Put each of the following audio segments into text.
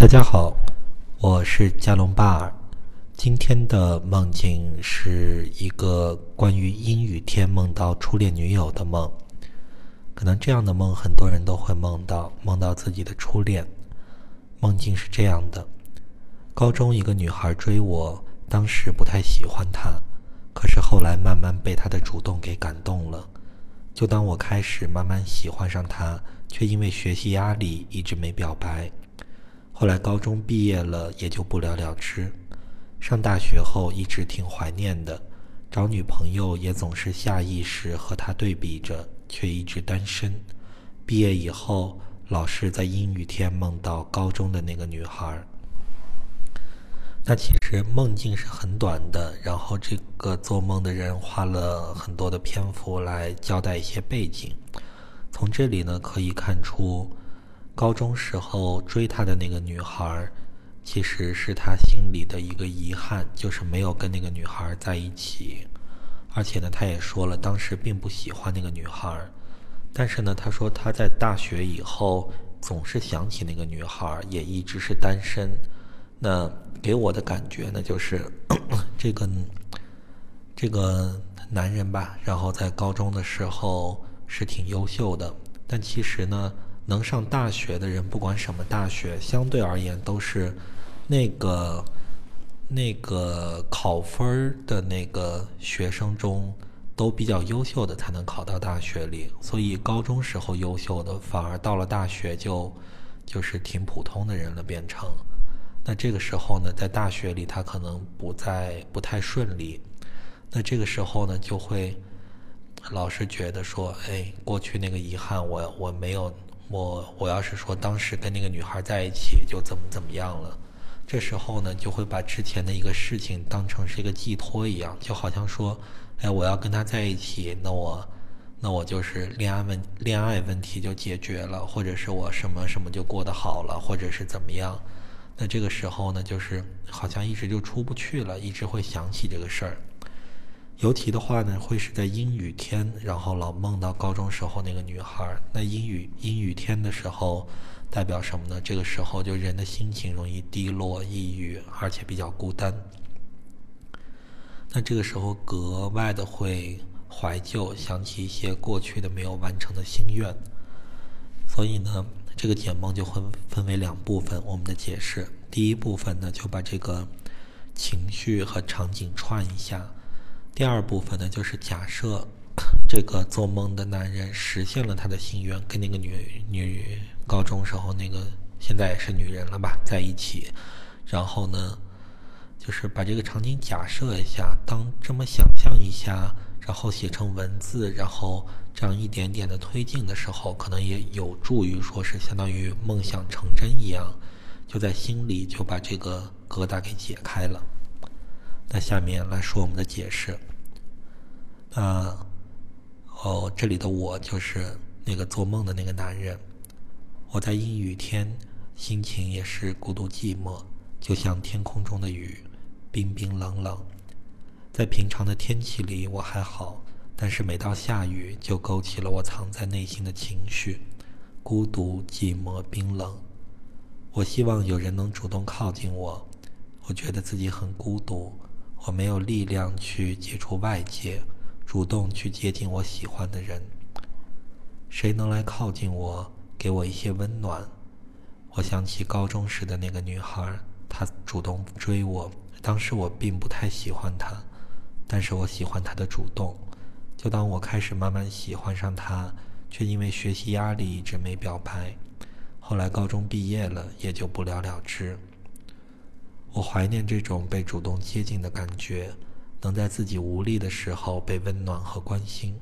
大家好，我是加隆巴尔。今天的梦境是一个关于阴雨天梦到初恋女友的梦。可能这样的梦很多人都会梦到，梦到自己的初恋。梦境是这样的：高中一个女孩追我，当时不太喜欢她，可是后来慢慢被她的主动给感动了。就当我开始慢慢喜欢上她，却因为学习压力一直没表白。后来高中毕业了，也就不了了之。上大学后一直挺怀念的，找女朋友也总是下意识和她对比着，却一直单身。毕业以后，老是在阴雨天梦到高中的那个女孩。那其实梦境是很短的，然后这个做梦的人花了很多的篇幅来交代一些背景。从这里呢，可以看出。高中时候追他的那个女孩，其实是他心里的一个遗憾，就是没有跟那个女孩在一起。而且呢，他也说了，当时并不喜欢那个女孩。但是呢，他说他在大学以后总是想起那个女孩，也一直是单身。那给我的感觉呢，就是 这个这个男人吧，然后在高中的时候是挺优秀的，但其实呢。能上大学的人，不管什么大学，相对而言都是那个那个考分的那个学生中都比较优秀的才能考到大学里。所以高中时候优秀的，反而到了大学就就是挺普通的人了，变成。那这个时候呢，在大学里他可能不再不太顺利。那这个时候呢，就会老是觉得说，哎，过去那个遗憾，我我没有。我我要是说当时跟那个女孩在一起就怎么怎么样了，这时候呢就会把之前的一个事情当成是一个寄托一样，就好像说，哎，我要跟她在一起，那我那我就是恋爱问恋爱问题就解决了，或者是我什么什么就过得好了，或者是怎么样，那这个时候呢就是好像一直就出不去了，一直会想起这个事儿。尤其的话呢，会是在阴雨天，然后老梦到高中时候那个女孩。那阴雨阴雨天的时候，代表什么呢？这个时候就人的心情容易低落、抑郁，而且比较孤单。那这个时候格外的会怀旧，想起一些过去的没有完成的心愿。所以呢，这个解梦就会分为两部分。我们的解释，第一部分呢，就把这个情绪和场景串一下。第二部分呢，就是假设这个做梦的男人实现了他的心愿，跟那个女女高中时候那个现在也是女人了吧在一起，然后呢，就是把这个场景假设一下，当这么想象一下，然后写成文字，然后这样一点点的推进的时候，可能也有助于说是相当于梦想成真一样，就在心里就把这个疙瘩给解开了。那下面来说我们的解释。那哦，这里的我就是那个做梦的那个男人。我在阴雨天，心情也是孤独寂寞，就像天空中的雨，冰冰冷冷。在平常的天气里我还好，但是每到下雨，就勾起了我藏在内心的情绪：孤独、寂寞、冰冷。我希望有人能主动靠近我，我觉得自己很孤独。我没有力量去接触外界，主动去接近我喜欢的人。谁能来靠近我，给我一些温暖？我想起高中时的那个女孩，她主动追我，当时我并不太喜欢她，但是我喜欢她的主动。就当我开始慢慢喜欢上她，却因为学习压力一直没表白。后来高中毕业了，也就不了了之。我怀念这种被主动接近的感觉，能在自己无力的时候被温暖和关心。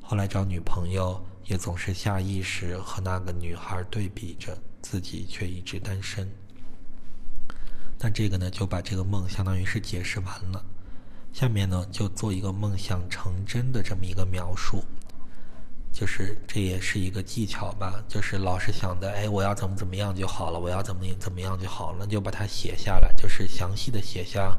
后来找女朋友，也总是下意识和那个女孩对比着，自己却一直单身。那这个呢，就把这个梦相当于是解释完了。下面呢，就做一个梦想成真的这么一个描述。就是这也是一个技巧吧，就是老是想的，哎，我要怎么怎么样就好了，我要怎么怎么样就好了，就把它写下来，就是详细的写下，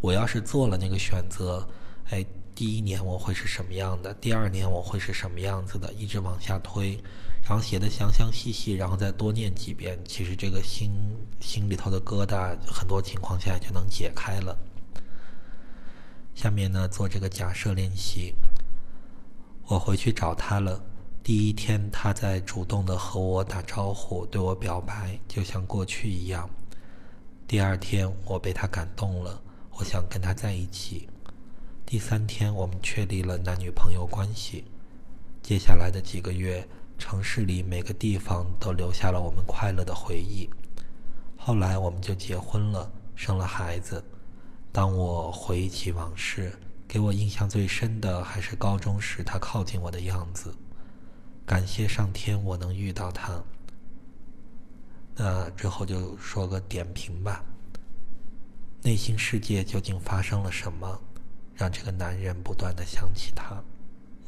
我要是做了那个选择，哎，第一年我会是什么样的，第二年我会是什么样子的，一直往下推，然后写的详详细细，然后再多念几遍，其实这个心心里头的疙瘩，很多情况下就能解开了。下面呢，做这个假设练习。我回去找他了。第一天，他在主动的和我打招呼，对我表白，就像过去一样。第二天，我被他感动了，我想跟他在一起。第三天，我们确立了男女朋友关系。接下来的几个月。城市里每个地方都留下了我们快乐的回忆。后来我们就结婚了，生了孩子。当我回忆起往事，给我印象最深的还是高中时他靠近我的样子。感谢上天，我能遇到他。那之后就说个点评吧。内心世界究竟发生了什么，让这个男人不断的想起他？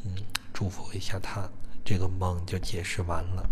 嗯，祝福一下他。这个梦就解释完了。